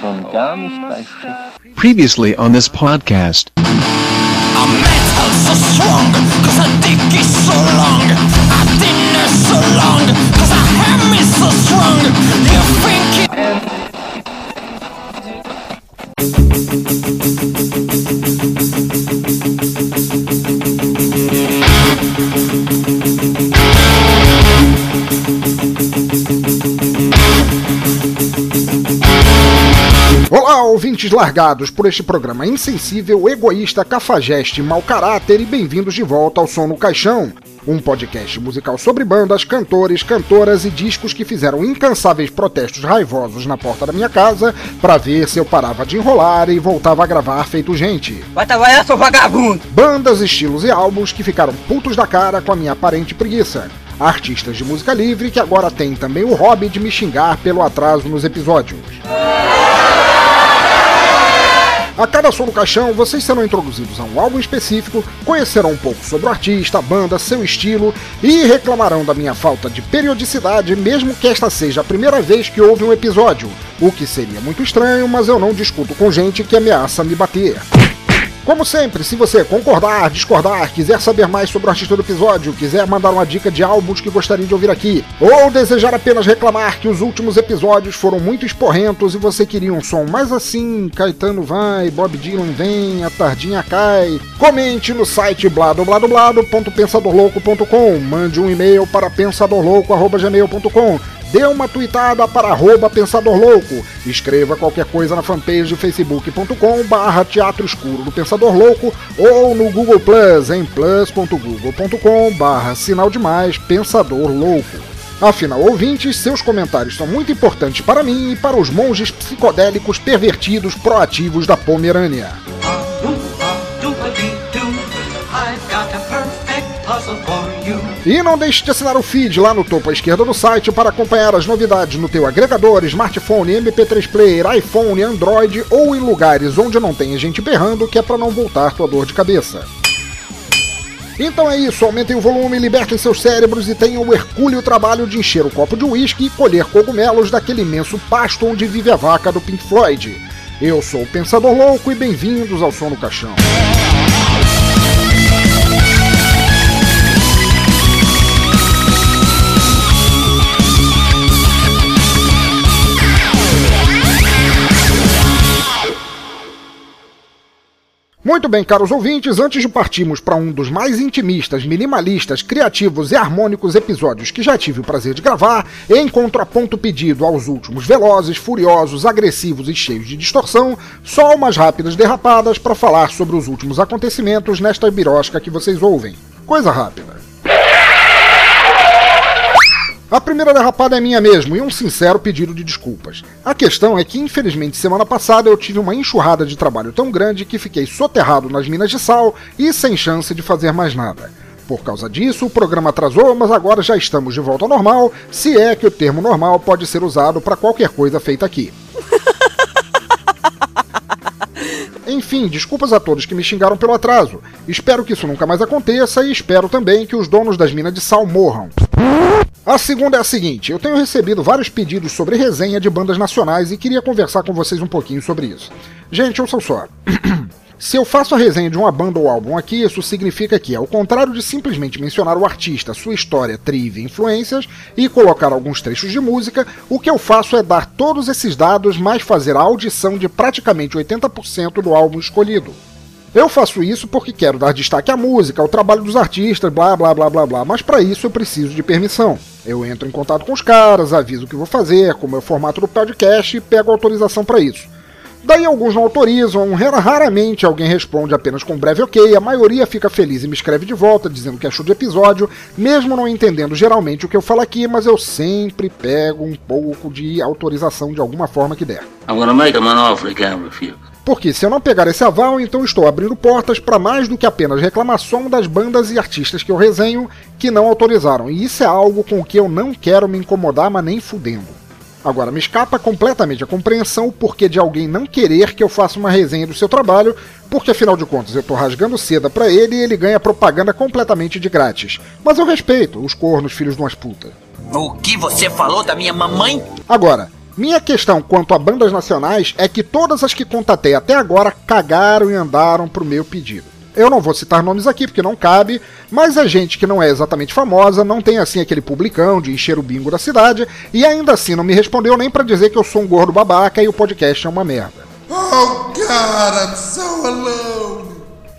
Schon gar nicht bei Schiff. Previously on this podcast. I'm metal so strong, cause our dick is so long. Our dinner so long, cause our ham is so strong. You think it... ouvintes largados por este programa insensível, egoísta, cafajeste, mau caráter e bem-vindos de volta ao Som no Caixão, um podcast musical sobre bandas, cantores, cantoras e discos que fizeram incansáveis protestos raivosos na porta da minha casa pra ver se eu parava de enrolar e voltava a gravar feito gente. Vai trabalhar, seu vagabundo! Bandas, estilos e álbuns que ficaram putos da cara com a minha aparente preguiça. Artistas de música livre que agora têm também o hobby de me xingar pelo atraso nos episódios. A cada som do caixão, vocês serão introduzidos a um álbum específico, conhecerão um pouco sobre o artista, a banda, seu estilo e reclamarão da minha falta de periodicidade, mesmo que esta seja a primeira vez que houve um episódio, o que seria muito estranho, mas eu não discuto com gente que ameaça me bater. Como sempre, se você concordar, discordar, quiser saber mais sobre o artista do episódio, quiser mandar uma dica de álbuns que gostaria de ouvir aqui, ou desejar apenas reclamar que os últimos episódios foram muito esporrentos e você queria um som mais assim, Caetano vai, Bob Dylan vem, a tardinha cai, comente no site bladobladoblado.pensadorlouco.com, mande um e-mail para pensadorlouco.gmail.com dê uma tweetada para arroba Pensador Louco, escreva qualquer coisa na fanpage facebook.com barra Teatro Escuro do Pensador Louco ou no Google Plus em plus.google.com barra Sinal Demais Pensador Louco. Afinal, ouvintes, seus comentários são muito importantes para mim e para os monges psicodélicos pervertidos proativos da Pomerânia. E não deixe de assinar o feed lá no topo à esquerda do site para acompanhar as novidades no teu agregador, smartphone, MP3 player, iPhone, Android ou em lugares onde não tenha gente berrando, que é para não voltar tua dor de cabeça. Então é isso, aumentem o volume, libertem seus cérebros e tenham o hercúleo trabalho de encher o copo de uísque e colher cogumelos daquele imenso pasto onde vive a vaca do Pink Floyd. Eu sou o Pensador Louco e bem-vindos ao Som no Caixão. Muito bem, caros ouvintes, antes de partirmos para um dos mais intimistas, minimalistas, criativos e harmônicos episódios que já tive o prazer de gravar, em contraponto pedido aos últimos velozes, furiosos, agressivos e cheios de distorção, só umas rápidas derrapadas para falar sobre os últimos acontecimentos nesta birosca que vocês ouvem. Coisa rápida. A primeira derrapada é minha mesmo e um sincero pedido de desculpas. A questão é que, infelizmente, semana passada eu tive uma enxurrada de trabalho tão grande que fiquei soterrado nas minas de sal e sem chance de fazer mais nada. Por causa disso, o programa atrasou, mas agora já estamos de volta ao normal, se é que o termo normal pode ser usado para qualquer coisa feita aqui. Enfim, desculpas a todos que me xingaram pelo atraso. Espero que isso nunca mais aconteça e espero também que os donos das minas de sal morram. A segunda é a seguinte: eu tenho recebido vários pedidos sobre resenha de bandas nacionais e queria conversar com vocês um pouquinho sobre isso. Gente, ouçam só. Se eu faço a resenha de uma banda ou álbum aqui, isso significa que, ao contrário de simplesmente mencionar o artista, sua história, trivia influências e colocar alguns trechos de música, o que eu faço é dar todos esses dados, mais fazer a audição de praticamente 80% do álbum escolhido. Eu faço isso porque quero dar destaque à música, ao trabalho dos artistas, blá blá blá blá blá, mas para isso eu preciso de permissão. Eu entro em contato com os caras, aviso o que vou fazer, como é o formato do podcast e pego autorização para isso. Daí alguns não autorizam, raramente alguém responde apenas com um breve ok, a maioria fica feliz e me escreve de volta dizendo que achou do episódio, mesmo não entendendo geralmente o que eu falo aqui, mas eu sempre pego um pouco de autorização de alguma forma que der. I'm gonna make him an offer he can't refuse. Porque se eu não pegar esse aval, então estou abrindo portas para mais do que apenas reclamação das bandas e artistas que eu resenho que não autorizaram, e isso é algo com o que eu não quero me incomodar, mas nem fudendo. Agora, me escapa completamente a compreensão o porquê de alguém não querer que eu faça uma resenha do seu trabalho, porque afinal de contas eu tô rasgando seda pra ele e ele ganha propaganda completamente de grátis. Mas eu respeito os cornos filhos de umas putas. O que você falou da minha mamãe? Agora, Minha questão quanto a bandas nacionais é que todas as que contatei até agora cagaram e andaram pro meu pedido. Eu não vou citar nomes aqui porque não cabe, mas é gente que não é exatamente famosa, não tem assim aquele publicão de encher o bingo da cidade e ainda assim não me respondeu nem para dizer que eu sou um gordo babaca e o podcast é uma merda. Oh God, I'm so alone.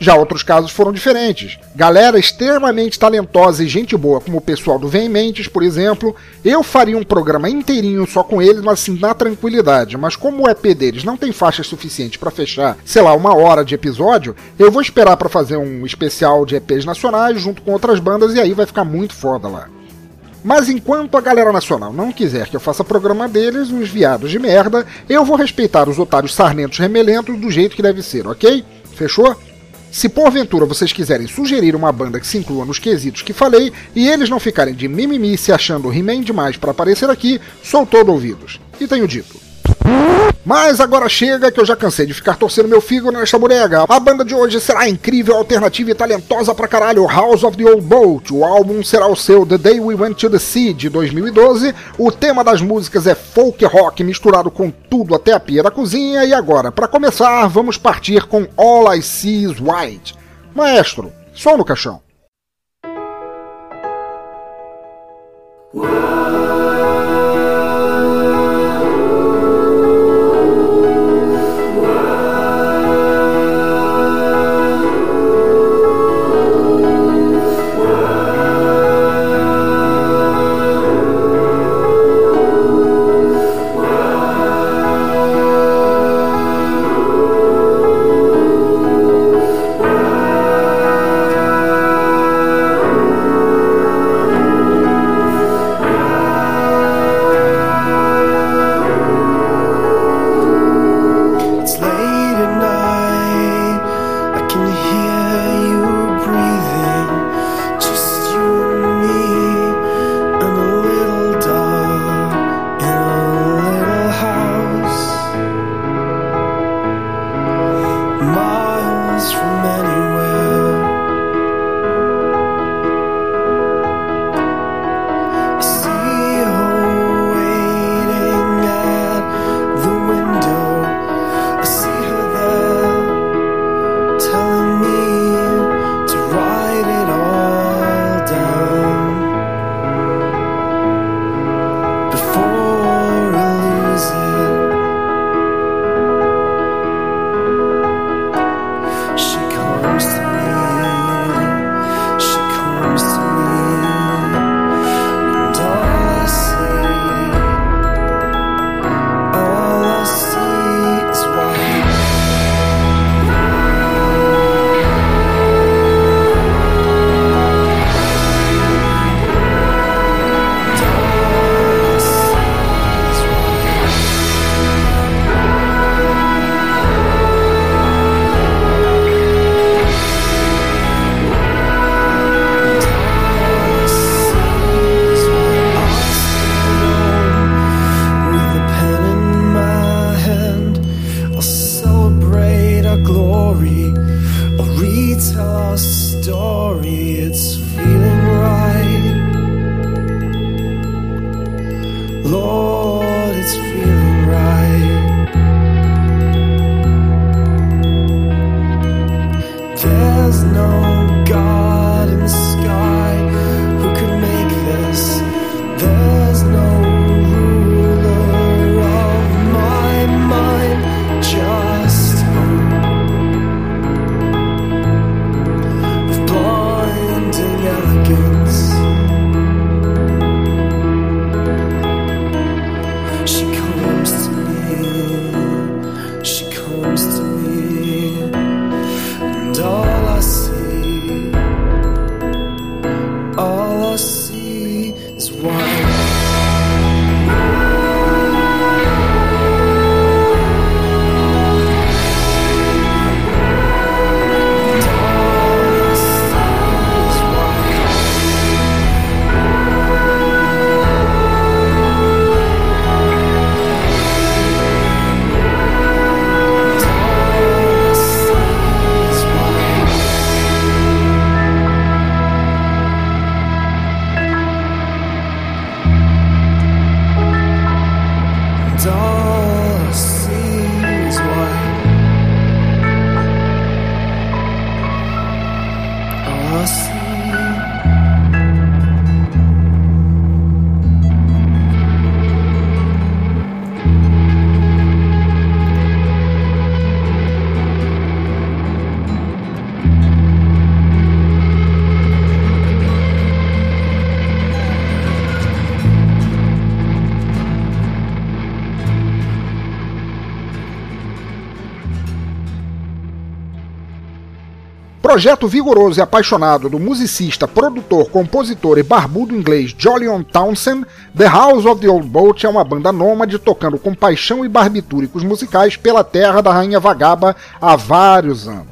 Já outros casos foram diferentes. Galera extremamente talentosa e gente boa, como o pessoal do Veementes, por exemplo. Eu faria um programa inteirinho só com eles, mas assim, na tranquilidade. Mas como o EP deles não tem faixas suficientes para fechar, sei lá, uma hora de episódio, eu vou esperar para fazer um especial de EPs nacionais junto com outras bandas e aí vai ficar muito foda lá. Mas enquanto a galera nacional não quiser que eu faça programa deles, uns viados de merda, eu vou respeitar os otários sarmentos remelentos do jeito que deve ser, ok? Fechou? Se porventura vocês quiserem sugerir uma banda que se inclua nos quesitos que falei e eles não ficarem de mimimi se achando He-Man demais para aparecer aqui, sou todo ouvidos. E tenho dito. Mas agora chega que eu já cansei de ficar torcendo meu fígado nesta bodega. A banda de hoje será incrível, alternativa e talentosa pra caralho. House of the Old Boat. O álbum será o seu The Day We Went to the Sea de 2012. O tema das músicas é folk rock misturado com tudo até a pia da cozinha. E agora, para começar, vamos partir com All I See Is White. Maestro, som no caixão. It's Projeto vigoroso e apaixonado do musicista, produtor, compositor e barbudo inglês Jolyon Townsend, The House of the Old Boat é uma banda nômade tocando com paixão e barbitúricos musicais pela terra da Rainha Vagaba há vários anos.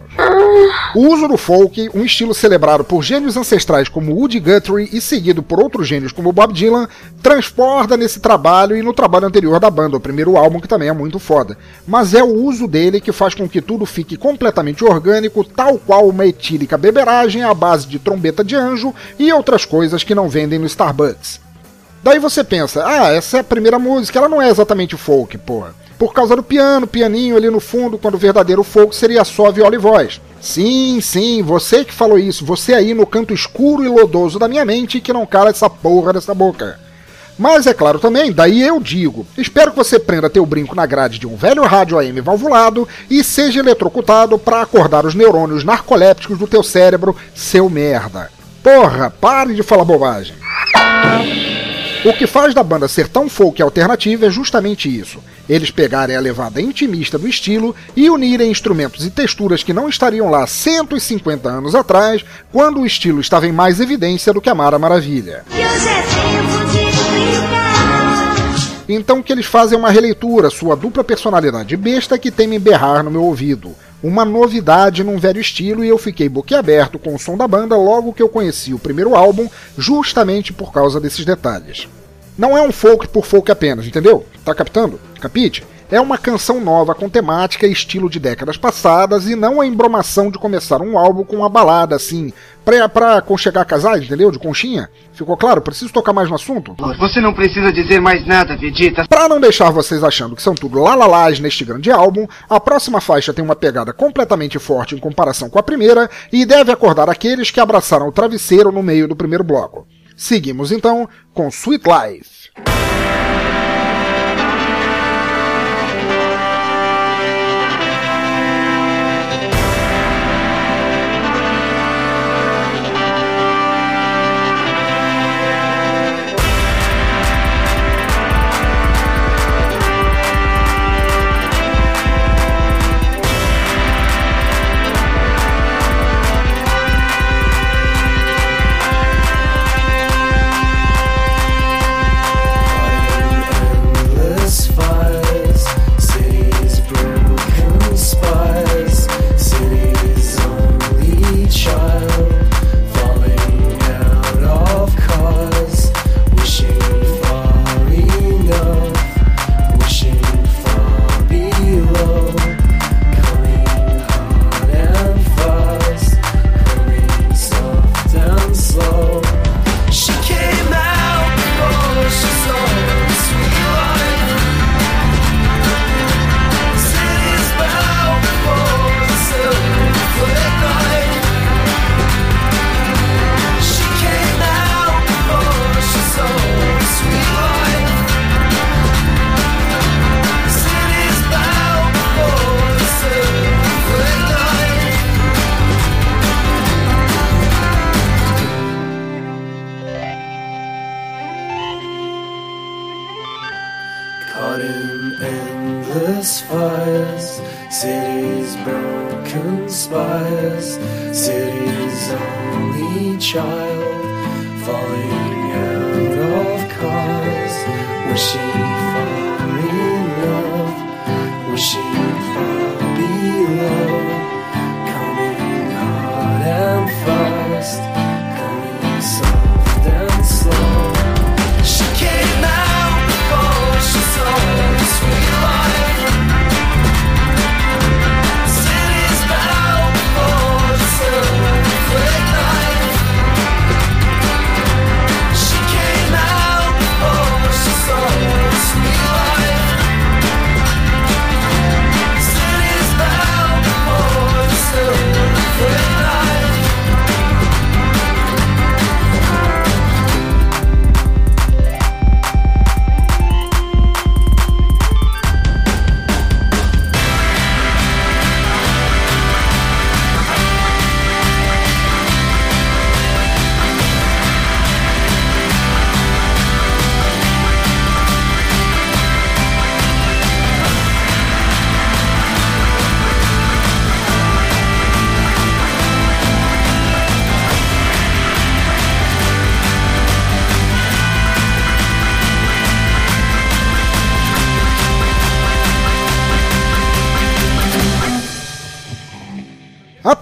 O uso do folk, um estilo celebrado por gênios ancestrais como Woody Guthrie e seguido por outros gênios como Bob Dylan, transborda nesse trabalho e no trabalho anterior da banda, o primeiro álbum que também é muito foda. Mas é o uso dele que faz com que tudo fique completamente orgânico, tal qual uma etílica beberagem à base de trombeta de anjo e outras coisas que não vendem no Starbucks. Daí você pensa, ah, essa é a primeira música, ela não é exatamente folk, porra. Por causa do piano, pianinho ali no fundo, quando o verdadeiro folk seria só viola e voz. Sim, sim, você que falou isso, você aí no canto escuro e lodoso da minha mente que não cala essa porra dessa boca. Mas é claro também, daí eu digo, espero que você prenda teu brinco na grade de um velho rádio AM valvulado e seja eletrocutado para acordar os neurônios narcolépticos do teu cérebro, seu merda. Porra, pare de falar bobagem. O que faz da banda ser tão folk alternativa é justamente isso. Eles pegarem a levada intimista do estilo e unirem instrumentos e texturas que não estariam lá 150 anos atrás, quando o estilo estava em mais evidência do que a Mara Maravilha. Então o que eles fazem é uma releitura, sua dupla personalidade besta que teme berrar no meu ouvido. Uma novidade num velho estilo e eu fiquei boquiaberto com o som da banda logo que eu conheci o primeiro álbum, justamente por causa desses detalhes. Não é um folk por folk apenas, entendeu? Tá captando? Capite? É uma canção nova com temática e estilo de décadas passadas e não a embromação de começar um álbum com uma balada assim, pra, pra aconchegar casais, entendeu? De conchinha. Ficou claro? Preciso tocar mais no assunto? Você não precisa dizer mais nada, Vegeta. Pra não deixar vocês achando que são tudo lalalás neste grande álbum, a próxima faixa tem uma pegada completamente forte em comparação com a primeira e deve acordar aqueles que abraçaram o travesseiro no meio do primeiro bloco. Seguimos então com Sweet Life.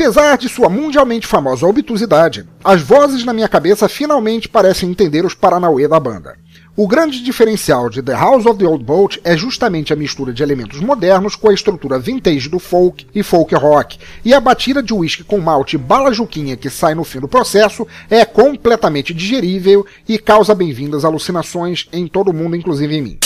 Apesar de sua mundialmente famosa obtusidade, as vozes na minha cabeça finalmente parecem entender os paranauê da banda. O grande diferencial de The House of the Old Boat é justamente a mistura de elementos modernos com a estrutura vintage do folk e folk rock, e a batida de whisky com malte bala juquinha que sai no fim do processo é completamente digerível e causa bem-vindas alucinações em todo mundo, inclusive em mim.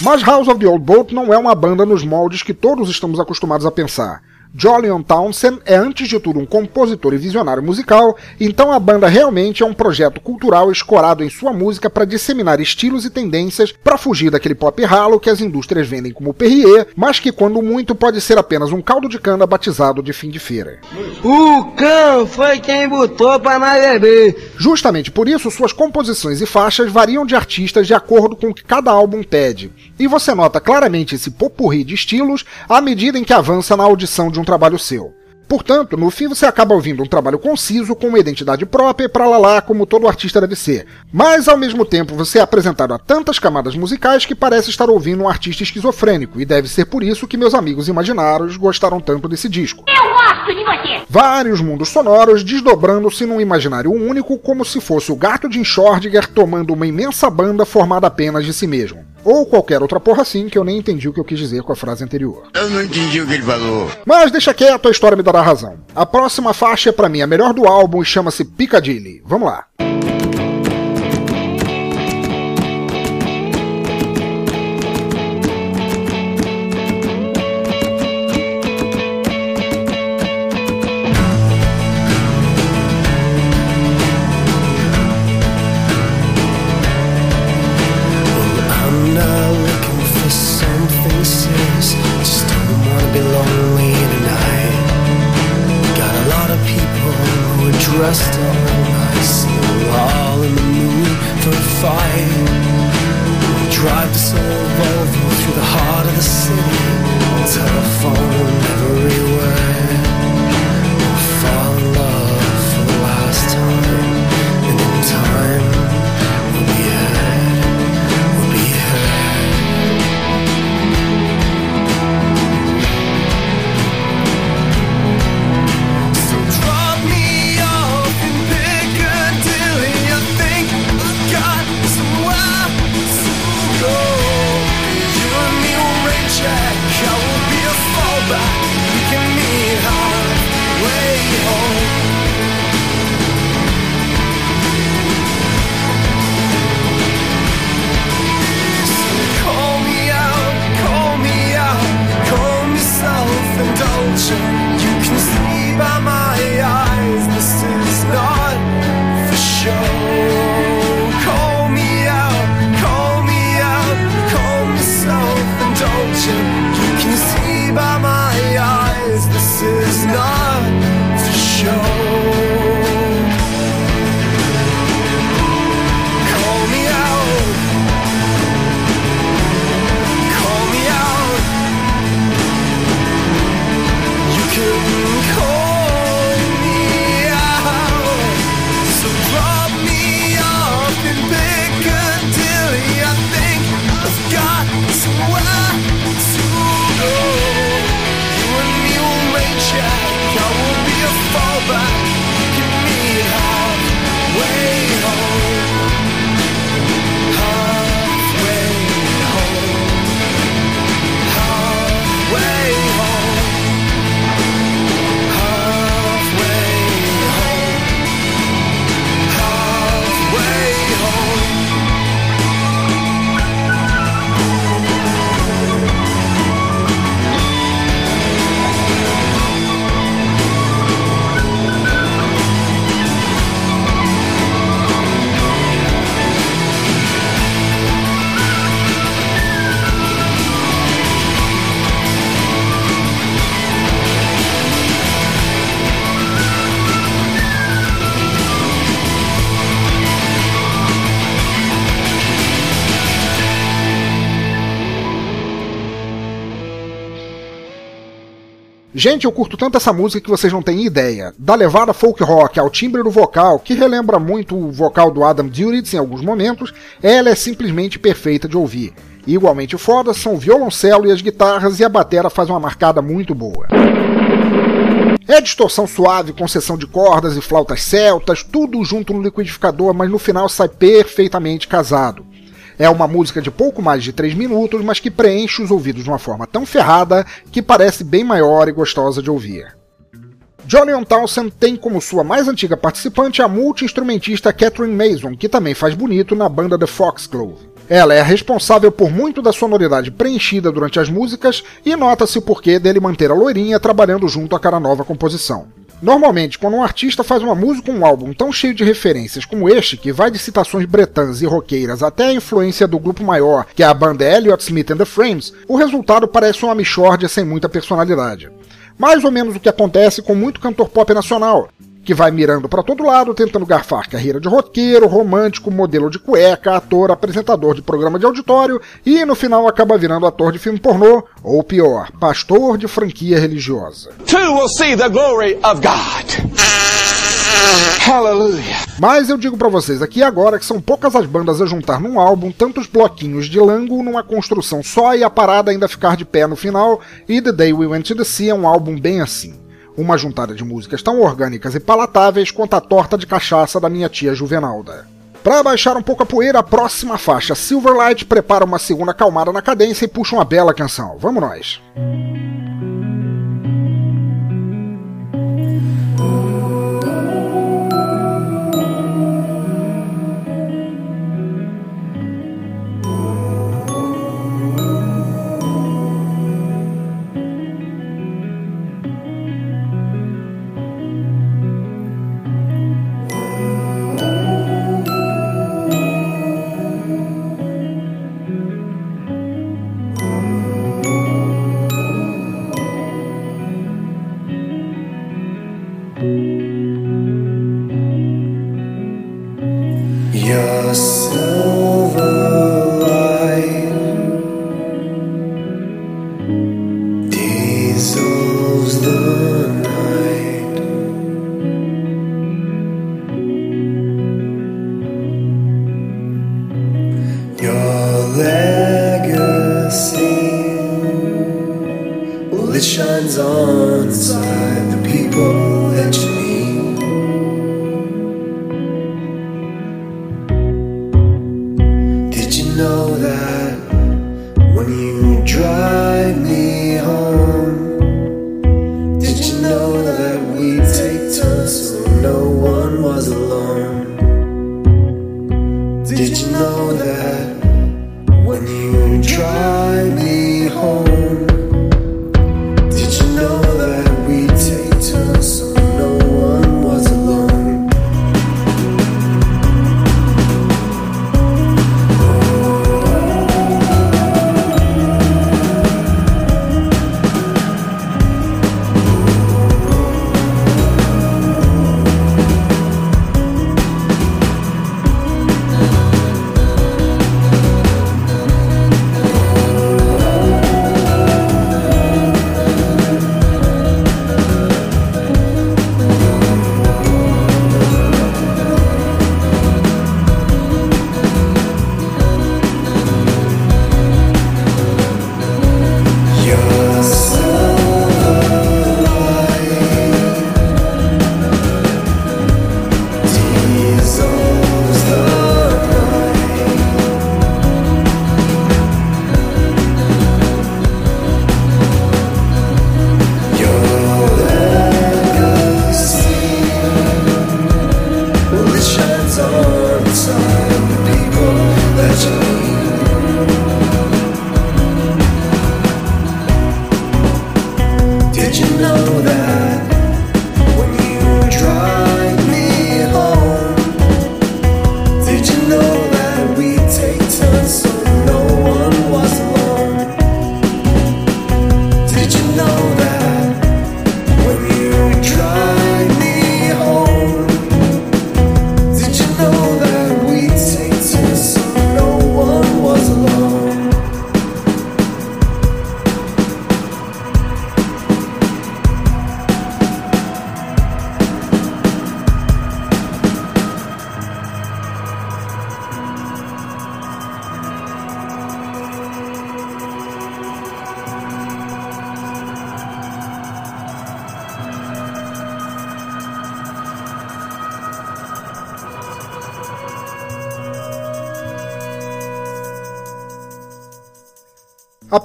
Mas House of the Old Boat não é uma banda nos moldes que todos estamos acostumados a pensar. Jolyon Townsend é antes de tudo um compositor e visionário musical, então a banda realmente é um projeto cultural escorado em sua música para disseminar estilos e tendências para fugir daquele pop ralo que as indústrias vendem como Perrier, mas que quando muito pode ser apenas um caldo de cana batizado de fim de feira. O cão foi quem botou pra nós beber. Justamente por isso, suas composições e faixas variam de artistas de acordo com o que cada álbum pede, e você nota claramente esse popurri de estilos à medida em que avança na audição de um trabalho seu. Portanto, no fim você acaba ouvindo um trabalho conciso, com uma identidade própria, para lá como todo artista deve ser. Mas ao mesmo tempo você é apresentado a tantas camadas musicais que parece estar ouvindo um artista esquizofrênico, e deve ser por isso que meus amigos imaginários gostaram tanto desse disco. Eu gosto de você! Vários mundos sonoros desdobrando-se num imaginário único, como se fosse o gato de Schrödinger tomando uma imensa banda formada apenas de si mesmo. Ou qualquer outra porra assim que eu nem entendi o que eu quis dizer com a frase anterior. Eu não entendi o que ele falou. Mas deixa quieto, a história me dará razão. A próxima faixa é pra mim a melhor do álbum e chama-se Piccadilly. Vamos lá. Gente, eu curto tanto essa música que vocês não têm ideia. Da levada folk rock ao timbre do vocal, que relembra muito o vocal do Adam Duritz em alguns momentos, ela é simplesmente perfeita de ouvir. Igualmente foda são o violoncelo e as guitarras e a batera faz uma marcada muito boa. É distorção suave com sessão de cordas e flautas celtas, tudo junto no liquidificador, mas no final sai perfeitamente casado. É uma música de pouco mais de 3 minutos, mas que preenche os ouvidos de uma forma tão ferrada que parece bem maior e gostosa de ouvir. Jolyon Townsend tem como sua mais antiga participante a multi-instrumentista Catherine Mason, que também faz bonito na banda The Foxglove. Ela é responsável por muito da sonoridade preenchida durante as músicas e nota-se o porquê dele manter a loirinha trabalhando junto a cada nova composição. Normalmente, quando um artista faz uma música ou um álbum tão cheio de referências como este, que vai de citações bretãs e roqueiras até a influência do grupo maior, que é a banda Elliott Smith and the Frames, o resultado parece uma mixórdia sem muita personalidade. Mais ou menos o que acontece com muito cantor pop nacional, que vai mirando para todo lado, tentando garfar carreira de roqueiro, romântico, modelo de cueca, ator, apresentador de programa de auditório e no final acaba virando ator de filme pornô, ou pior, pastor de franquia religiosa. Two will see the glory of God. Hallelujah. Mas eu digo para vocês aqui agora que são poucas as bandas a juntar num álbum tantos bloquinhos de lango numa construção só e a parada ainda ficar de pé no final, e The Day We Went to the Sea é um álbum bem assim. Uma juntada de músicas tão orgânicas e palatáveis quanto a torta de cachaça da minha tia Juvenalda. Para baixar um pouco a poeira, a próxima faixa, Silverlight, prepara uma segunda calmada na cadência e puxa uma bela canção. Vamos nós!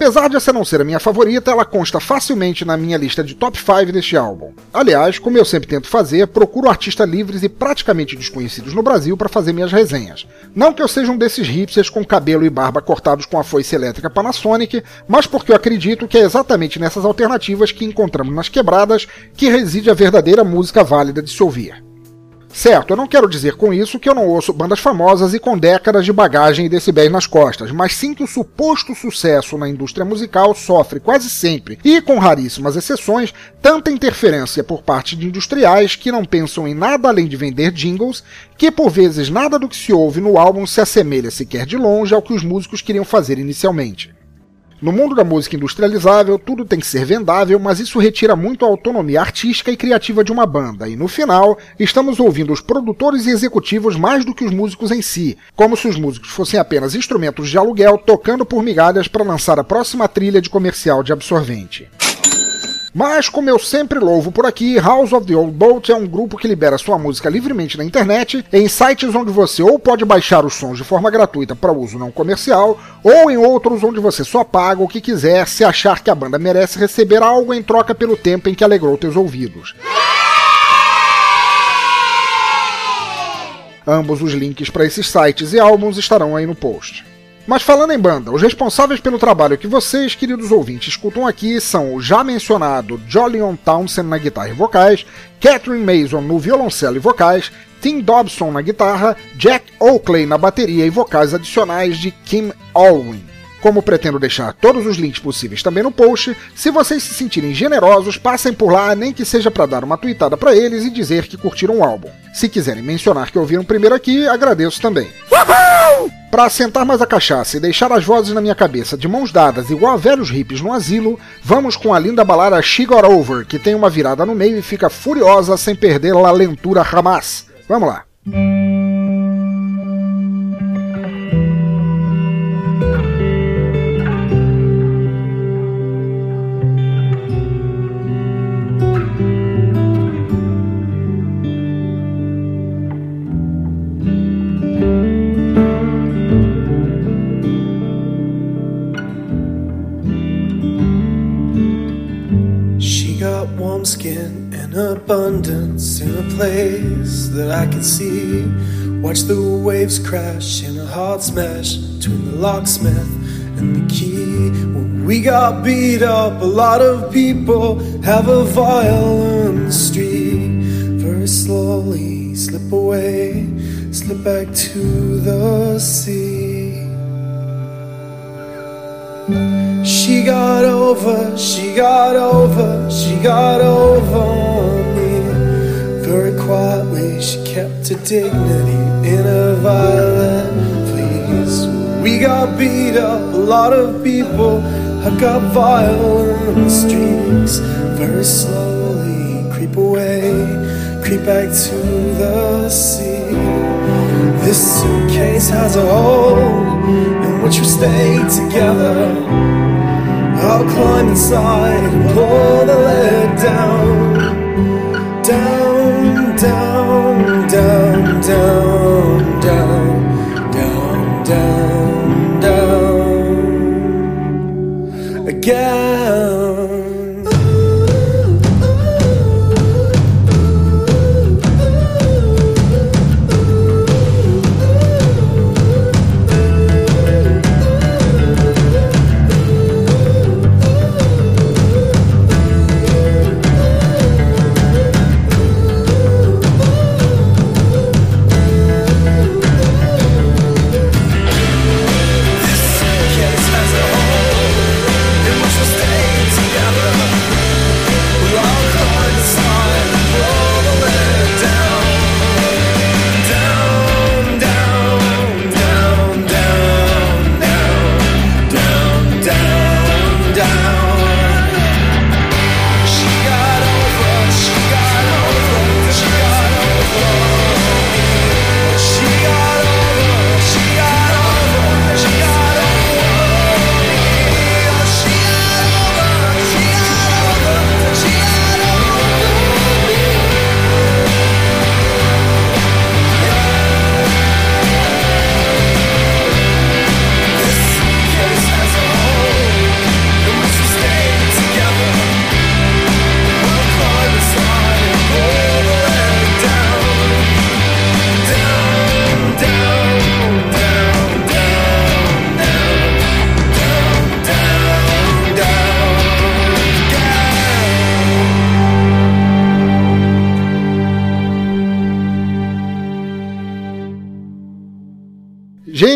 Apesar de essa não ser a minha favorita, ela consta facilmente na minha lista de top 5 deste álbum. Aliás, como eu sempre tento fazer, procuro artistas livres e praticamente desconhecidos no Brasil para fazer minhas resenhas. Não que eu seja um desses hipsters com cabelo e barba cortados com a foice elétrica Panasonic, mas porque eu acredito que é exatamente nessas alternativas que encontramos nas quebradas que reside a verdadeira música válida de se ouvir. Certo, eu não quero dizer com isso que eu não ouço bandas famosas e com décadas de bagagem e decibéis nas costas, mas sim que o suposto sucesso na indústria musical sofre quase sempre, e com raríssimas exceções, tanta interferência por parte de industriais que não pensam em nada além de vender jingles, que por vezes nada do que se ouve no álbum se assemelha sequer de longe ao que os músicos queriam fazer inicialmente. No mundo da música industrializável, tudo tem que ser vendável, mas isso retira muito a autonomia artística e criativa de uma banda, e no final, estamos ouvindo os produtores e executivos mais do que os músicos em si, como se os músicos fossem apenas instrumentos de aluguel tocando por migalhas para lançar a próxima trilha de comercial de absorvente. Mas, como eu sempre louvo por aqui, House of the Old Boat é um grupo que libera sua música livremente na internet, em sites onde você ou pode baixar os sons de forma gratuita para uso não comercial, ou em outros onde você só paga o que quiser se achar que a banda merece receber algo em troca pelo tempo em que alegrou teus ouvidos. Ambos os links para esses sites e álbuns estarão aí no post. Mas falando em banda, os responsáveis pelo trabalho que vocês, queridos ouvintes, escutam aqui são o já mencionado Jolyon Townsend na guitarra e vocais, Catherine Mason no violoncelo e vocais, Tim Dobson na guitarra, Jack Oakley na bateria e vocais adicionais de Kim Alwyn. Como pretendo deixar todos os links possíveis também no post, se vocês se sentirem generosos, passem por lá, nem que seja para dar uma tweetada para eles e dizer que curtiram o álbum. Se quiserem mencionar que ouviram primeiro aqui, agradeço também. Para assentar mais a cachaça e deixar as vozes na minha cabeça de mãos dadas igual a velhos hippies no asilo, vamos com a linda balada She Got Over, que tem uma virada no meio e fica furiosa sem perder a lentura Hamas. Vamos lá. Abundance in a place that I can see. Watch the waves crash in a hard smash between the locksmith and the key. When we got beat up, a lot of people have a violent streak. Very slowly slip away, slip back to the sea. She got over, she got over, she got over. Very quietly, she kept her dignity in a violent please. We got beat up, a lot of people have got violent streets. Very slowly, creep away, creep back to the sea. This suitcase has a hole in which we stay together. I'll climb inside and pull the lid down, down, down, down, down, down, again.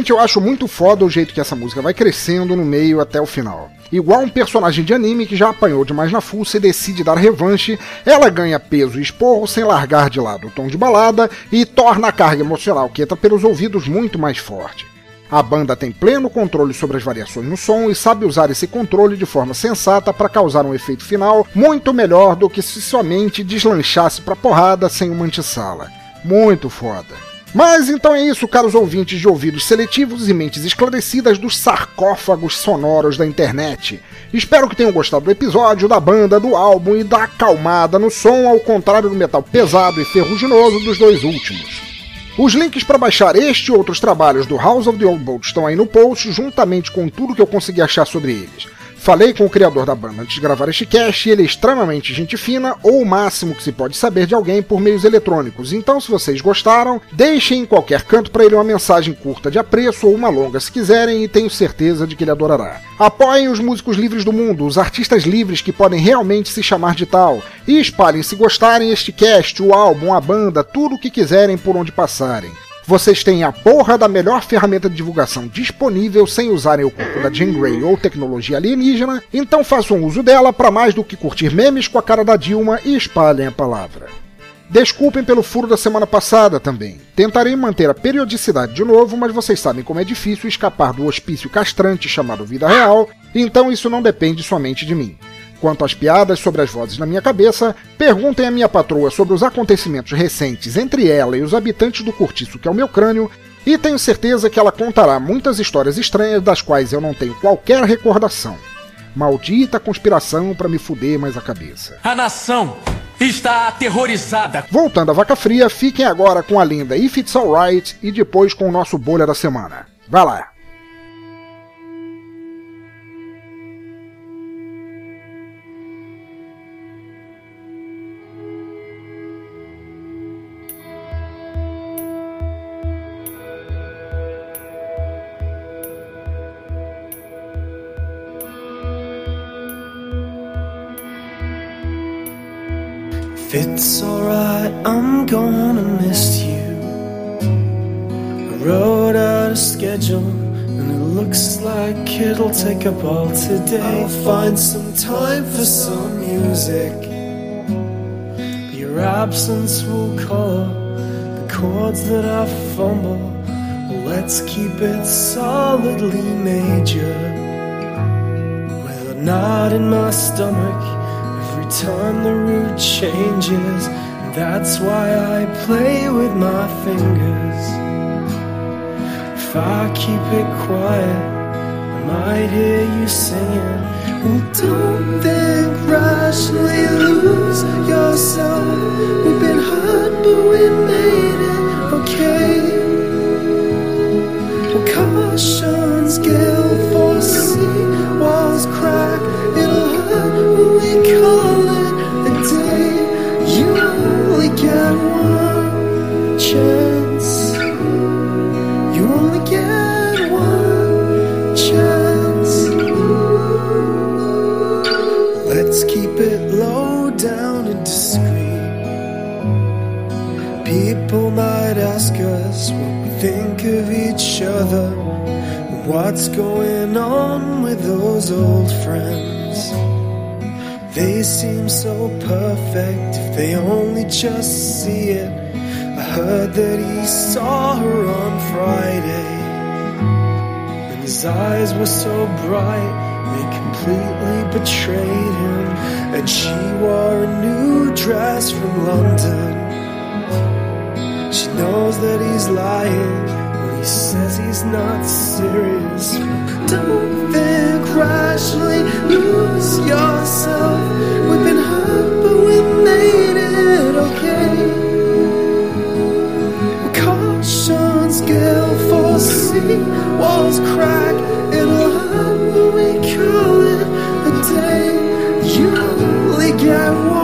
Gente, eu acho muito foda o jeito que essa música vai crescendo no meio até o final. Igual um personagem de anime que já apanhou demais na fuça e decide dar revanche, ela ganha peso e esporro sem largar de lado o tom de balada e torna a carga emocional que entra pelos ouvidos muito mais forte. A banda tem pleno controle sobre as variações no som e sabe usar esse controle de forma sensata para causar um efeito final muito melhor do que se somente deslanchasse pra porrada sem uma antessala. Muito foda. Mas então é isso, caros ouvintes de ouvidos seletivos e mentes esclarecidas dos sarcófagos sonoros da internet. Espero que tenham gostado do episódio, da banda, do álbum e da acalmada no som, ao contrário do metal pesado e ferruginoso dos dois últimos. Os links para baixar este e outros trabalhos do House of the Old Boat estão aí no post, juntamente com tudo que eu consegui achar sobre eles. Falei com o criador da banda antes de gravar este cast e ele é extremamente gente fina, ou o máximo que se pode saber de alguém por meios eletrônicos. Então, se vocês gostaram, deixem em qualquer canto para ele uma mensagem curta de apreço ou uma longa se quiserem e tenho certeza de que ele adorará. Apoiem os músicos livres do mundo, os artistas livres que podem realmente se chamar de tal, e espalhem se gostarem este cast, o álbum, a banda, tudo o que quiserem por onde passarem. Vocês têm a porra da melhor ferramenta de divulgação disponível sem usarem o corpo da Jean Grey ou tecnologia alienígena, então façam uso dela para mais do que curtir memes com a cara da Dilma e espalhem a palavra. Desculpem pelo furo da semana passada também. Tentarei manter a periodicidade de novo, mas vocês sabem como é difícil escapar do hospício castrante chamado vida real, então isso não depende somente de mim. Quanto às piadas sobre as vozes na minha cabeça, perguntem à minha patroa sobre os acontecimentos recentes entre ela e os habitantes do cortiço que é o meu crânio, e tenho certeza que ela contará muitas histórias estranhas das quais eu não tenho qualquer recordação. Maldita conspiração para me fuder mais a cabeça. A nação está aterrorizada. Voltando à vaca fria, fiquem agora com a linda If It's Alright e depois com o nosso bolha da semana. Vai lá! It's alright, I'm gonna miss you. I wrote out a schedule, and it looks like it'll take up all today. I'll find some time for some music. But your absence will color the chords that I fumble. Let's keep it solidly major. With a knot in my stomach time the route changes. That's why I play with my fingers. If I keep it quiet, I might hear you singing. Well, don't think rationally, lose yourself. We've been hurt, but we made it okay. Well, caution's gale get one chance. You only get one chance. Let's keep it low down and discreet. People might ask us what we think of each other. What's going on with those old friends? They seem so perfect if they only just see it. I heard that he saw her on Friday. And his eyes were so bright, they completely betrayed him. And she wore a new dress from London. She knows that he's lying when he says he's not serious. Don't rationally, lose yourself. We've been hurt, but we made it okay. Caution's gale foresee walls crack. It'll hurt when we call it a day. You only get one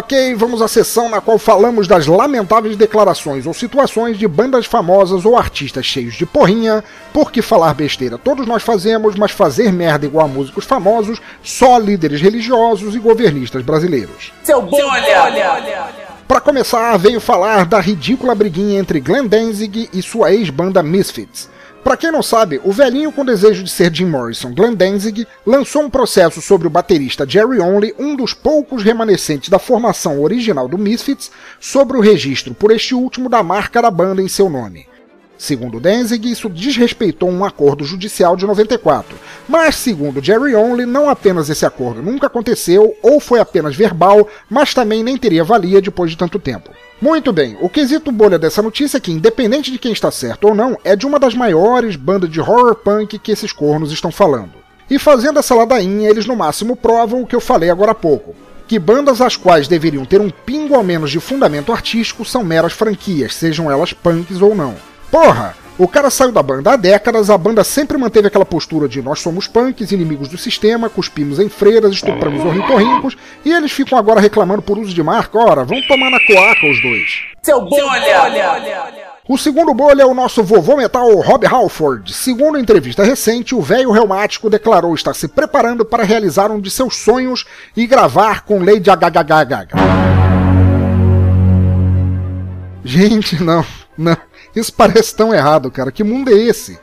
Ok, vamos à sessão na qual falamos das lamentáveis declarações ou situações de bandas famosas ou artistas cheios de porrinha, porque falar besteira todos nós fazemos, mas fazer merda igual a músicos famosos, só líderes religiosos e governistas brasileiros. Seu bolha! Para começar, veio falar da ridícula briguinha entre Glenn Danzig e sua ex-banda Misfits. Pra quem não sabe, o velhinho com desejo de ser Jim Morrison, Glenn Danzig, lançou um processo sobre o baterista Jerry Only, um dos poucos remanescentes da formação original do Misfits, sobre o registro por este último da marca da banda em seu nome. Segundo Danzig, isso desrespeitou um acordo judicial de 94. Mas, segundo Jerry Only, não apenas esse acordo nunca aconteceu ou foi apenas verbal, mas também nem teria valia depois de tanto tempo. Muito bem, o quesito bolha dessa notícia é que, independente de quem está certo ou não, é de uma das maiores bandas de horror punk que esses cornos estão falando. E fazendo essa ladainha, eles no máximo provam o que eu falei agora há pouco. Que bandas as quais deveriam ter um pingo ao menos de fundamento artístico são meras franquias, sejam elas punks ou não. Porra! O cara saiu da banda há décadas, a banda sempre manteve aquela postura de nós somos punks, inimigos do sistema, cuspimos em freiras, estupramos ornitorrincos, e eles ficam agora reclamando por uso de marca, ora, vão tomar na coaca os dois. Seu bolha! O segundo bolha é o nosso vovô metal Rob Halford. Segundo a entrevista recente, o velho reumático declarou estar se preparando para realizar um de seus sonhos e gravar com Lady Gaga. Gente, não, não. Isso parece tão errado, cara. Que mundo é esse?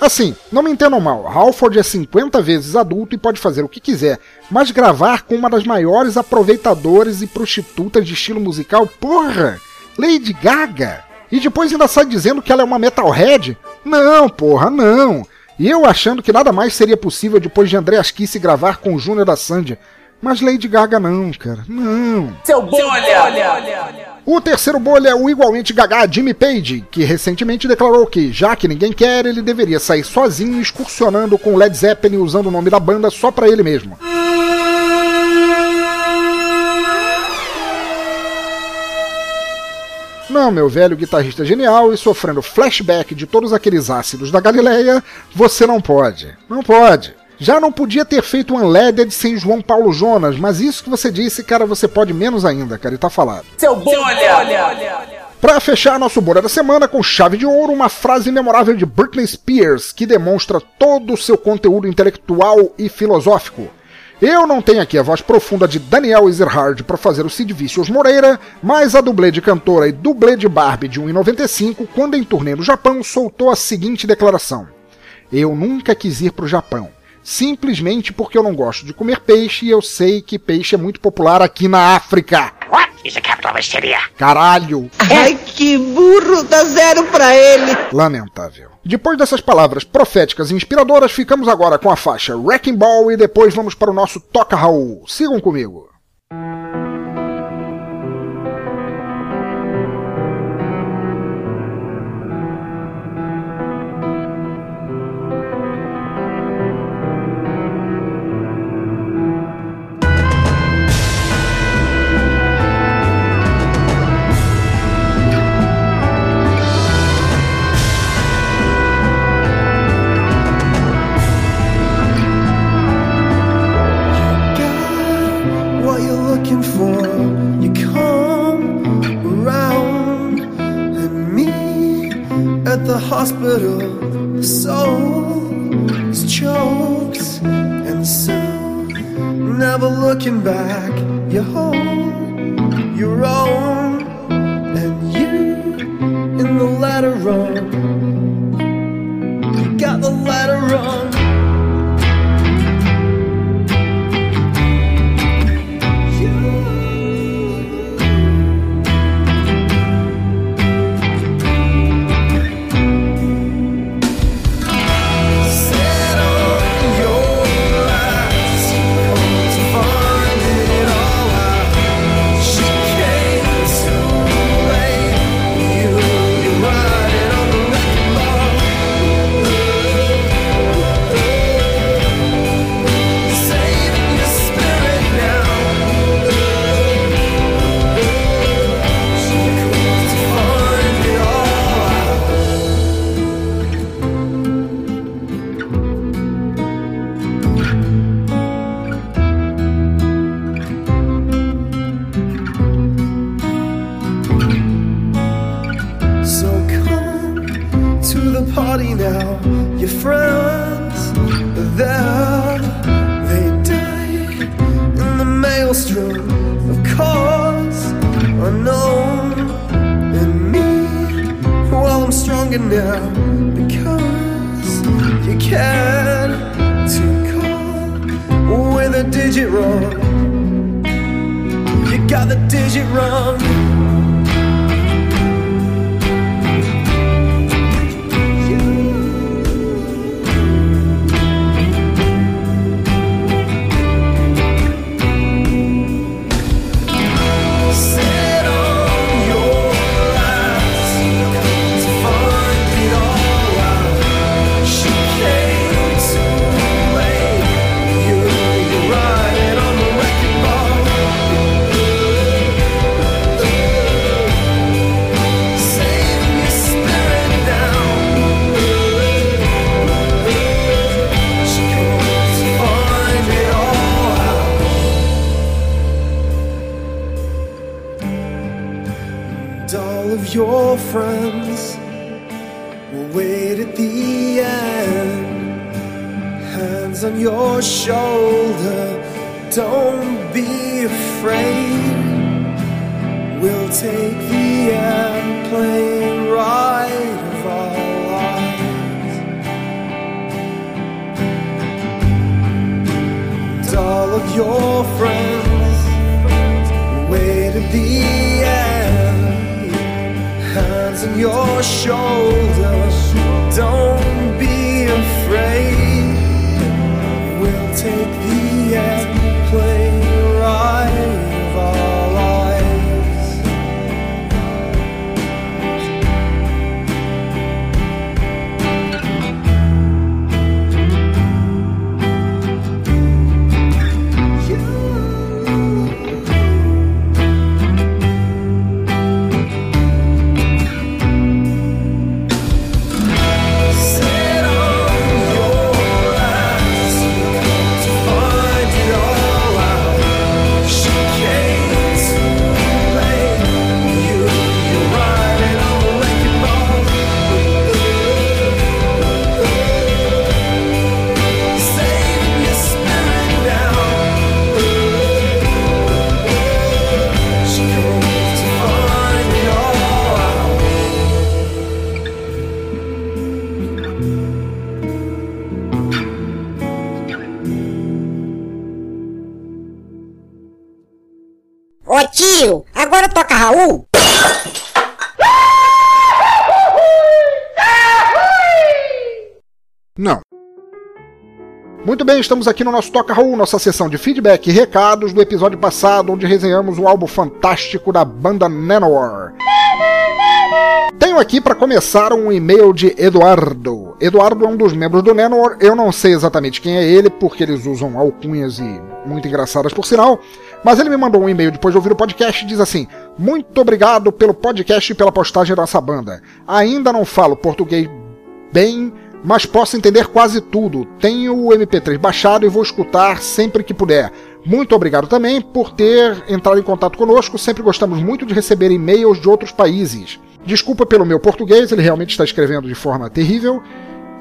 Assim, não me entendam mal, Halford é 50 vezes adulto e pode fazer o que quiser, mas gravar com uma das maiores aproveitadoras e prostitutas de estilo musical, porra! Lady Gaga! E depois ainda sai dizendo que ela é uma metalhead? Não, porra, não! E eu achando que nada mais seria possível depois de Andreas Kiss gravar com o Júnior da Sandy. Mas Lady Gaga não, cara, não. Seu bolha! O terceiro bolha é o igualmente gaga Jimmy Page, que recentemente declarou que, já que ninguém quer, ele deveria sair sozinho excursionando com Led Zeppelin usando o nome da banda só pra ele mesmo. Não, meu velho guitarrista genial e sofrendo flashback de todos aqueles ácidos da Galileia, você não pode. Não pode. Já não podia ter feito um Unleaded sem João Paulo Jonas, mas isso que você disse, cara, você pode menos ainda, cara, e tá falado. Seu bolha! Pra fechar nosso bolha da semana com chave de ouro, uma frase memorável de Britney Spears que demonstra todo o seu conteúdo intelectual e filosófico. Eu não tenho aqui a voz profunda de Daniel Ezerhard para fazer o Cid Vicious Moreira, mas a dublê de cantora e dublê de Barbie de 1,95, quando em turnê no Japão, soltou a seguinte declaração: Eu nunca quis ir pro Japão simplesmente porque eu não gosto de comer peixe e eu sei que peixe é muito popular aqui na África. What is the capital of Assyria? Caralho! Ai, que burro, dá zero pra ele. Lamentável. Depois dessas palavras proféticas e inspiradoras, ficamos agora com a faixa Wrecking Ball e depois vamos para o nosso Toca Raul. Sigam comigo. got You got the digit wrong. Shoulder, don't be afraid. We'll take the airplane ride of our lives. All of your friends wait at the end. Hands on your shoulders, don't be afraid take estamos aqui no nosso Toca Raul, nossa sessão de feedback e recados do episódio passado, onde resenhamos o álbum fantástico da banda Nanowar. Tenho aqui para começar um e-mail de Eduardo. Eduardo é um dos membros do Nanowar, eu não sei exatamente quem é ele, porque eles usam alcunhas e muito engraçadas por sinal, mas ele me mandou um e-mail depois de ouvir o podcast e diz assim: Muito obrigado pelo podcast e pela postagem da nossa banda. Ainda não falo português bem, mas posso entender quase tudo. Tenho o MP3 baixado e vou escutar sempre que puder. Muito obrigado também por ter entrado em contato conosco. Sempre gostamos muito de receber e-mails de outros países. Desculpa pelo meu português, ele realmente está escrevendo de forma terrível.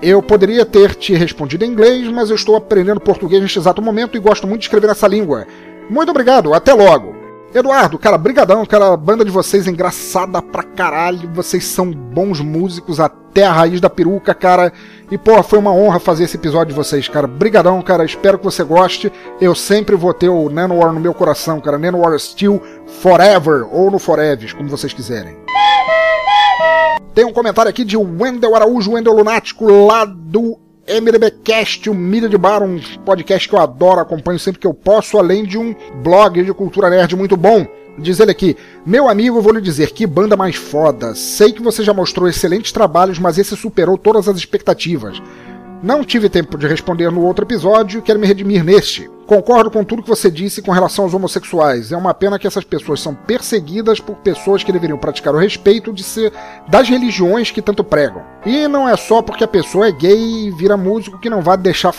Eu poderia ter te respondido em inglês, mas eu estou aprendendo português neste exato momento e gosto muito de escrever nessa língua. Muito obrigado, até logo. Eduardo, cara, brigadão, cara, a banda de vocês é engraçada pra caralho, vocês são bons músicos até a raiz da peruca, cara. E, pô, foi uma honra fazer esse episódio de vocês, cara. Brigadão, cara, espero que você goste. Eu sempre vou ter o Nanowar no meu coração, cara. Nanowar Steel Forever, ou no Forever, como vocês quiserem. Tem um comentário aqui de Wendel Araújo, Wendel Lunático, lá do MDBcast, o Mídia de Bar, um podcast que eu adoro, acompanho sempre que eu posso, além de um blog de cultura nerd muito bom. Diz ele aqui, meu amigo, vou lhe dizer, que banda mais foda. Sei que você já mostrou excelentes trabalhos, mas esse superou todas as expectativas. Não tive tempo de responder no outro episódio e quero me redimir neste. Concordo com tudo que você disse com relação aos homossexuais. É uma pena que essas pessoas são perseguidas por pessoas que deveriam praticar o respeito de ser das religiões que tanto pregam. E não é só porque a pessoa é gay e vira músico que não vai deixar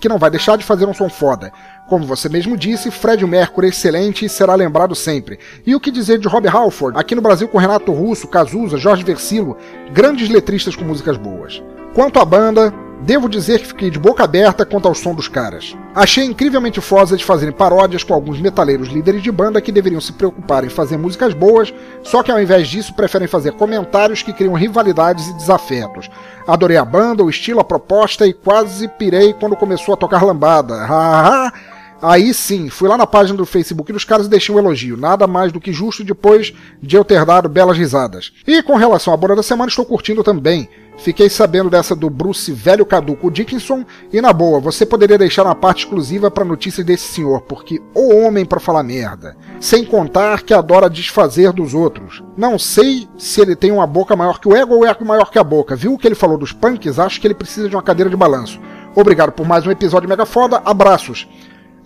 que não vai deixar de fazer um som foda. Como você mesmo disse, Fred Mercury é excelente e será lembrado sempre. E o que dizer de Rob Halford, aqui no Brasil com Renato Russo, Cazuza, Jorge Versilo, grandes letristas com músicas boas. Quanto à banda, Devo dizer que fiquei de boca aberta quanto ao som dos caras. Achei incrivelmente foda de fazerem paródias com alguns metaleiros líderes de banda que deveriam se preocupar em fazer músicas boas, só que ao invés disso preferem fazer comentários que criam rivalidades e desafetos. Adorei a banda, o estilo, a proposta e quase pirei quando começou a tocar lambada. Hahaha! Aí sim, fui lá na página do Facebook dos caras e deixei um elogio, nada mais do que justo depois de eu ter dado belas risadas. E com relação à banda da semana, estou curtindo também. Fiquei sabendo dessa do Bruce Velho Caduco Dickinson e na boa, você poderia deixar uma parte exclusiva para notícias desse senhor, porque o homem para falar merda. Sem contar que adora desfazer dos outros. Não sei se ele tem uma boca maior que o ego ou ego maior que a boca. Viu o que ele falou dos punks? Acho que ele precisa de uma cadeira de balanço. Obrigado por mais um episódio mega foda. Abraços.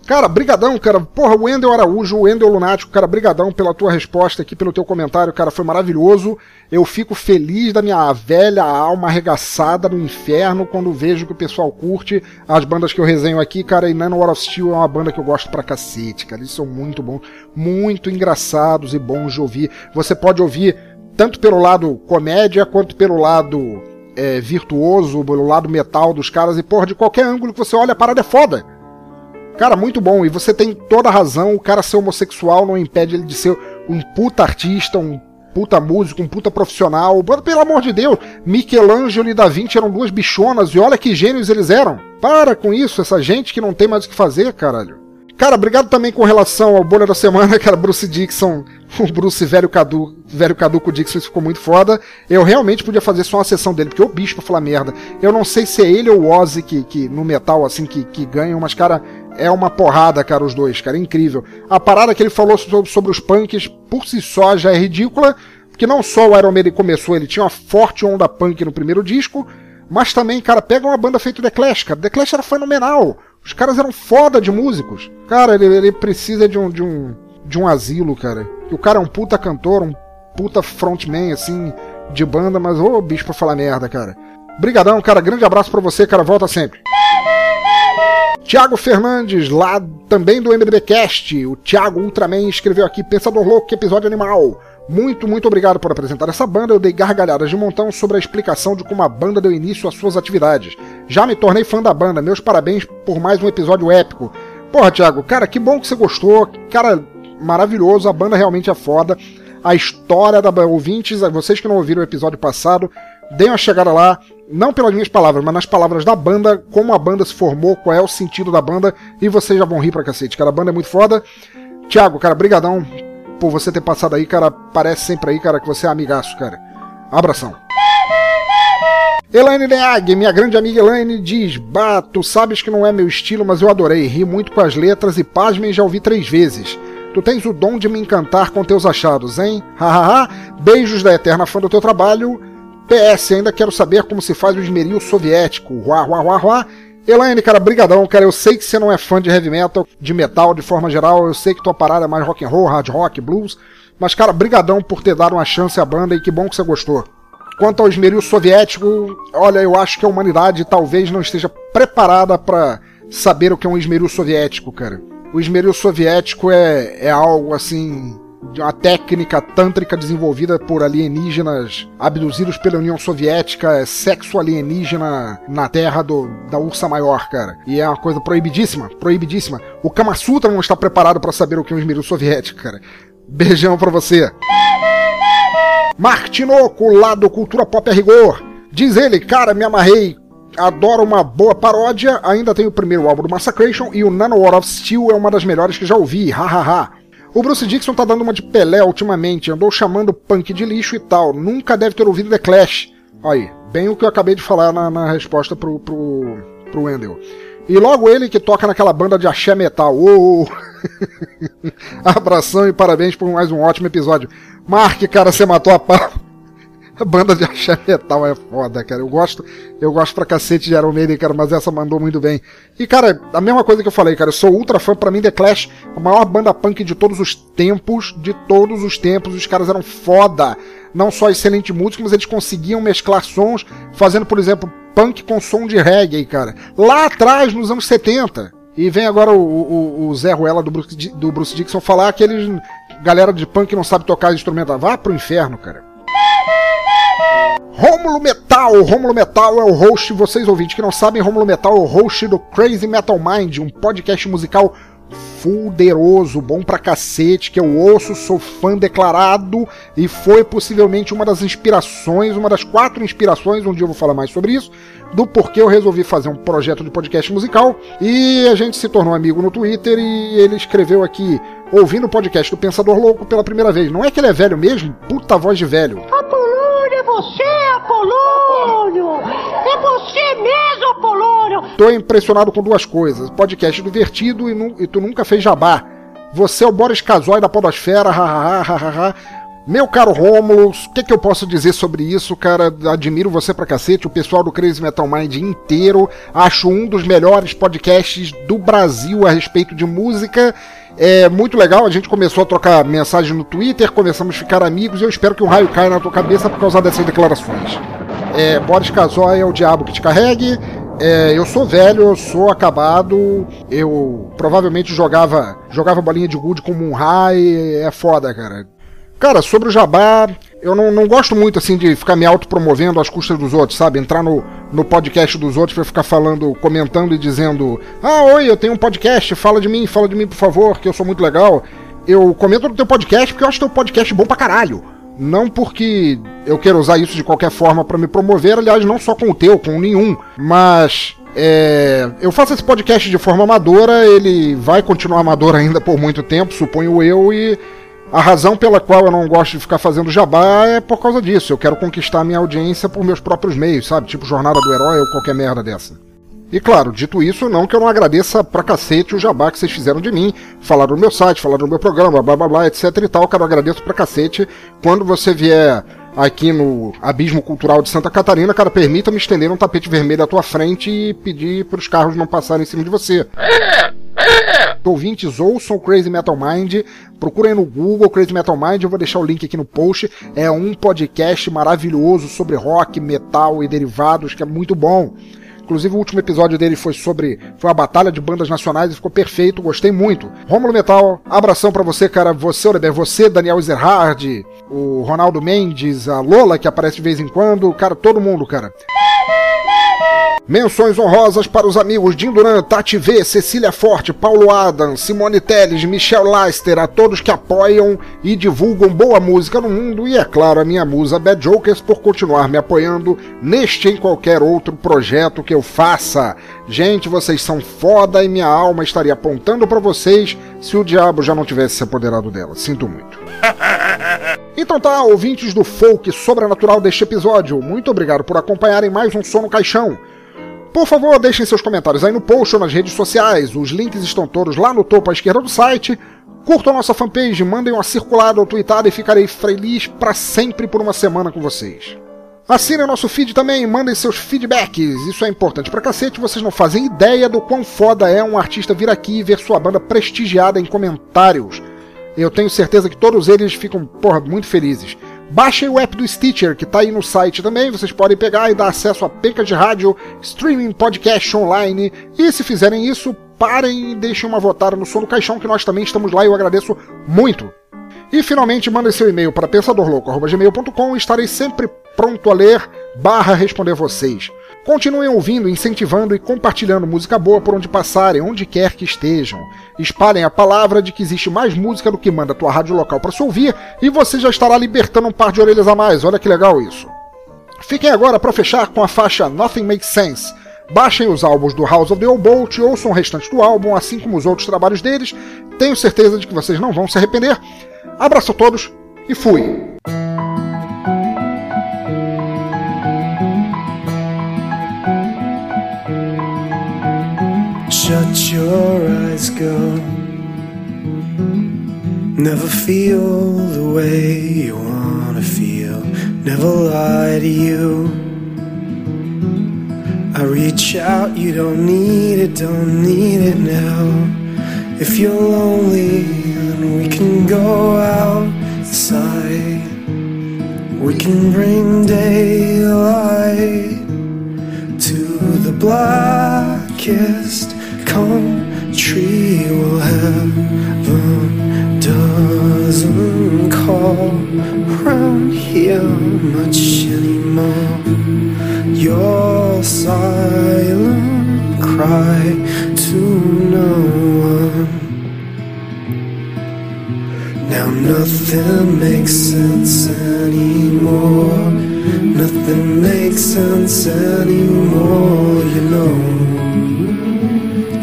Cara, brigadão, cara. Porra, o Wendel Araújo, o Wendel Lunático, cara, brigadão pela tua resposta aqui, pelo teu comentário, cara, foi maravilhoso. Eu fico feliz da minha velha alma arregaçada no inferno quando vejo que o pessoal curte as bandas que eu resenho aqui, cara, e Nano War of Steel é uma banda que eu gosto pra cacete, cara. Eles são muito bons, muito engraçados e bons de ouvir. Você pode ouvir tanto pelo lado comédia quanto pelo lado é, virtuoso, pelo lado metal dos caras, e porra, de qualquer ângulo que você olha, a parada é foda. Cara, muito bom. E você tem toda a razão. O cara ser homossexual não impede ele de ser um puta artista, um puta músico, um puta profissional. Pelo amor de Deus, Michelangelo e Da Vinci eram duas bichonas e olha que gênios eles eram. Para com isso, essa gente que não tem mais o que fazer, caralho. Cara, obrigado também com relação ao bolha da semana, cara, Bruce Dixon, o Bruce velho, cadu, velho caduco Dixon, isso ficou muito foda. Eu realmente podia fazer só uma sessão dele, porque o bicho pra falar merda. Eu não sei se é ele ou o Ozzy que, que no metal, assim, que, que ganham, mas, cara, é uma porrada, cara, os dois, cara, incrível. A parada que ele falou sobre, sobre os punks, por si só, já é ridícula, porque não só o Iron Maiden começou, ele tinha uma forte onda punk no primeiro disco, mas também, cara, pega uma banda feita The Clash, cara. The Clash era fenomenal. Os caras eram foda de músicos. Cara, ele, ele precisa de um, de um de um asilo, cara. O cara é um puta cantor, um puta frontman, assim, de banda, mas ô bicho pra falar merda, cara. Brigadão, cara. Grande abraço pra você, cara. Volta sempre. Tiago Fernandes, lá também do MDBcast. O Thiago Ultraman escreveu aqui: Pensador Louco, que episódio animal. Muito, muito obrigado por apresentar essa banda. Eu dei gargalhadas de montão sobre a explicação de como a banda deu início às suas atividades. Já me tornei fã da banda. Meus parabéns por mais um episódio épico. Porra, Thiago, cara, que bom que você gostou. Cara, maravilhoso. A banda realmente é foda. A história da ouvintes, vocês que não ouviram o episódio passado, deem uma chegada lá, não pelas minhas palavras, mas nas palavras da banda, como a banda se formou, qual é o sentido da banda, e vocês já vão rir pra cacete, cara. A banda é muito foda. Thiago, cara, brigadão por você ter passado aí, cara. Parece sempre aí, cara, que você é amigaço, cara. Abração. Elaine Leag, minha grande amiga Elaine, diz: Bah, tu sabes que não é meu estilo, mas eu adorei. Ri muito com as letras e pasmem já ouvi três vezes. Tu tens o dom de me encantar com teus achados, hein? Hahaha. Beijos da eterna fã do teu trabalho. PS, ainda quero saber como se faz o esmeril soviético. Ruá, ruá, ruá, ruá. Elaine, cara, brigadão, cara. Eu sei que você não é fã de heavy metal, de metal de forma geral. Eu sei que tua parada é mais rock and roll, hard rock, blues. Mas, cara, brigadão por ter dado uma chance à banda e que bom que você gostou. Quanto ao esmeril soviético, olha, eu acho que a humanidade talvez não esteja preparada para saber o que é um esmeril soviético, cara. O esmeril soviético é, é algo assim uma técnica tântrica desenvolvida por alienígenas abduzidos pela União Soviética, é sexo alienígena na terra do, da Ursa Maior, cara. E é uma coisa proibidíssima, proibidíssima. O Kama Sutra não está preparado para saber o que é um esmeril soviético, cara. Beijão pra você. Mark Tinoco, lá do Cultura Pop a Rigor. Diz ele, cara, me amarrei. Adoro uma boa paródia. Ainda tem o primeiro álbum do Massacration e o Nano War of Steel é uma das melhores que já ouvi. Hahaha. O Bruce Dixon tá dando uma de Pelé ultimamente, andou chamando punk de lixo e tal. Nunca deve ter ouvido The Clash. Aí, bem o que eu acabei de falar na, na resposta pro, pro, pro Wendell. E logo ele que toca naquela banda de axé metal. Oh! Abração e parabéns por mais um ótimo episódio. Mark, cara, você matou a pau. Banda de axé metal é foda, cara. Eu gosto, eu gosto pra cacete de Iron Maiden, cara, mas essa mandou muito bem. E, cara, a mesma coisa que eu falei, cara, eu sou ultra fã, pra mim The Clash, a maior banda punk de todos os tempos, de todos os tempos, os caras eram foda. Não só excelente música, mas eles conseguiam mesclar sons, fazendo, por exemplo, punk com som de reggae, cara. Lá atrás, nos anos 70. E vem agora o, o, o Zé Ruela do Bruce, do Bruce Dixon falar que eles, galera de punk não sabe tocar instrumento. Vá pro inferno, cara. Rômulo Metal, Rômulo Metal é o host, vocês ouvintes que não sabem, Rômulo Metal é o host do Crazy Metal Mind, um podcast musical fuderoso, bom pra cacete, que eu ouço, sou fã declarado e foi possivelmente uma das inspirações, uma das quatro inspirações, um dia eu vou falar mais sobre isso, do porquê eu resolvi fazer um projeto de podcast musical e a gente se tornou amigo no Twitter e ele escreveu aqui, ouvindo o podcast do Pensador Louco pela primeira vez. Não é que ele é velho mesmo? Puta voz de velho. Apolônio, é você, Apolônio! É você mesmo, Apolônio! Tô impressionado com duas coisas. Podcast divertido e, nu- e tu nunca fez jabá. Você é o Boris Casoy da podosfera, hahaha. Meu caro Rômulo, o que, que eu posso dizer sobre isso, cara? Admiro você pra cacete, o pessoal do Crazy Metal Mind inteiro. Acho um dos melhores podcasts do Brasil a respeito de música. É muito legal, a gente começou a trocar mensagem no Twitter, começamos a ficar amigos e eu espero que um raio caia na tua cabeça por causa dessas declarações. É, Boris Casoy é o diabo que te carregue. É, eu sou velho, eu sou acabado. Eu provavelmente jogava jogava bolinha de gude como um raio. É foda, cara. Cara, sobre o jabá, eu não, não gosto muito assim de ficar me autopromovendo às custas dos outros, sabe? Entrar no, no podcast dos outros pra ficar falando, comentando e dizendo: Ah, oi, eu tenho um podcast, fala de mim, fala de mim, por favor, que eu sou muito legal. Eu comento no teu podcast porque eu acho teu podcast bom pra caralho. Não porque eu quero usar isso de qualquer forma pra me promover, aliás, não só com o teu, com nenhum, mas é, eu faço esse podcast de forma amadora, ele vai continuar amador ainda por muito tempo, suponho eu, e a razão pela qual eu não gosto de ficar fazendo jabá é por causa disso. Eu quero conquistar a minha audiência por meus próprios meios, sabe? Tipo Jornada do Herói ou qualquer merda dessa. E claro, dito isso, não que eu não agradeça pra cacete o jabá que vocês fizeram de mim, falaram no meu site, falaram no meu programa, blá blá blá, etc e tal, cara, eu agradeço pra cacete. Quando você vier aqui no Abismo Cultural de Santa Catarina, cara, permita-me estender um tapete vermelho à tua frente e pedir pros carros não passarem em cima de você. Ouvintes, ouçam Crazy Metal Mind, procurem no Google Crazy Metal Mind, eu vou deixar o link aqui no post. É um podcast maravilhoso sobre rock, metal e derivados, que é muito bom. Inclusive o último episódio dele foi sobre foi a batalha de bandas nacionais e ficou perfeito, gostei muito. Rômulo Metal, abração pra você, cara. Você, Oliver, você, Daniel Ezerhard, o Ronaldo Mendes, a Lola que aparece de vez em quando, cara, todo mundo, cara. Menções honrosas para os amigos Jim Duran, Tati V, Cecília Forte, Paulo Adam, Simone Teles, Michel Leister, a todos que apoiam e divulgam boa música no mundo e, é claro, a minha musa Bad Jokers por continuar me apoiando neste e em qualquer outro projeto que eu faça. Gente, vocês são foda e minha alma estaria apontando para vocês se o diabo já não tivesse se apoderado dela. Sinto muito. Então tá, ouvintes do folk sobrenatural deste episódio, muito obrigado por acompanharem mais um Som no Caixão. Por favor, deixem seus comentários aí no post ou nas redes sociais, os links estão todos lá no topo à esquerda do site. Curtam a nossa fanpage, mandem uma circulada ou tweetada e ficarei feliz para sempre por uma semana com vocês. Assinem nosso feed também, mandem seus feedbacks, isso é importante pra cacete, vocês não fazem ideia do quão foda é um artista vir aqui e ver sua banda prestigiada em comentários. Eu tenho certeza que todos eles ficam, porra, muito felizes. Baixem o app do Stitcher, que tá aí no site também, vocês podem pegar e dar acesso a pecas de rádio, streaming, podcast online, e se fizerem isso, parem e deixem uma votada no Som do Caixão, que nós também estamos lá e eu agradeço muito. E finalmente mandem seu e-mail para pensadorlouco.gmail.com estarei sempre pronto a ler barra responder vocês. Continuem ouvindo, incentivando e compartilhando música boa por onde passarem, onde quer que estejam. Espalhem a palavra de que existe mais música do que manda tua rádio local para se ouvir e você já estará libertando um par de orelhas a mais. Olha que legal isso. Fiquem agora para fechar com a faixa Nothing Makes Sense. Baixem os álbuns do House of the Old Bolt, ouçam o restante do álbum, assim como os outros trabalhos deles. Tenho certeza de que vocês não vão se arrepender. Abraço a todos e fui! Shut your eyes, girl. Never feel the way you wanna feel. Never lie to you. I reach out, you don't need it, don't need it now. If you're lonely, then we can go outside. We can bring daylight to the blackest country we'll done. doesn't call around here much anymore. Your silent cry to no one. Now nothing makes sense anymore. Nothing makes sense anymore, you know.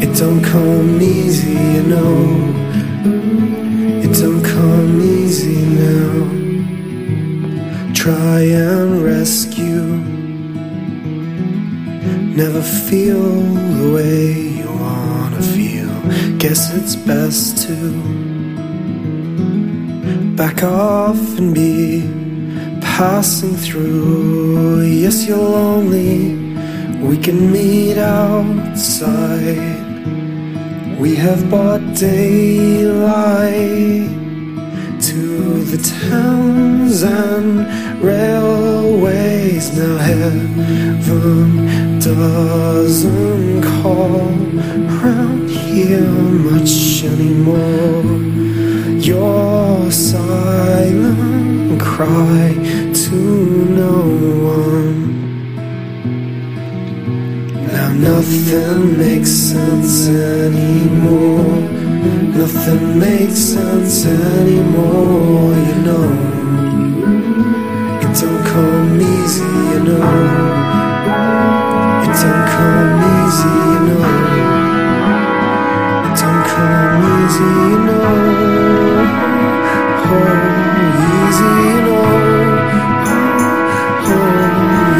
It don't come easy, you know. It don't come easy now. Try and rescue. Never feel the way. Guess it's best to back off and be passing through. Yes, you're lonely. We can meet outside. We have bought daylight to the towns and railways. Now heaven doesn't call around here much anymore. Your silent cry to no one. Now nothing makes sense anymore. Nothing makes sense anymore, you know. It don't come easy, you know. It don't come easy, you Oh, easy, you know. Oh, easy, you know. Oh, oh.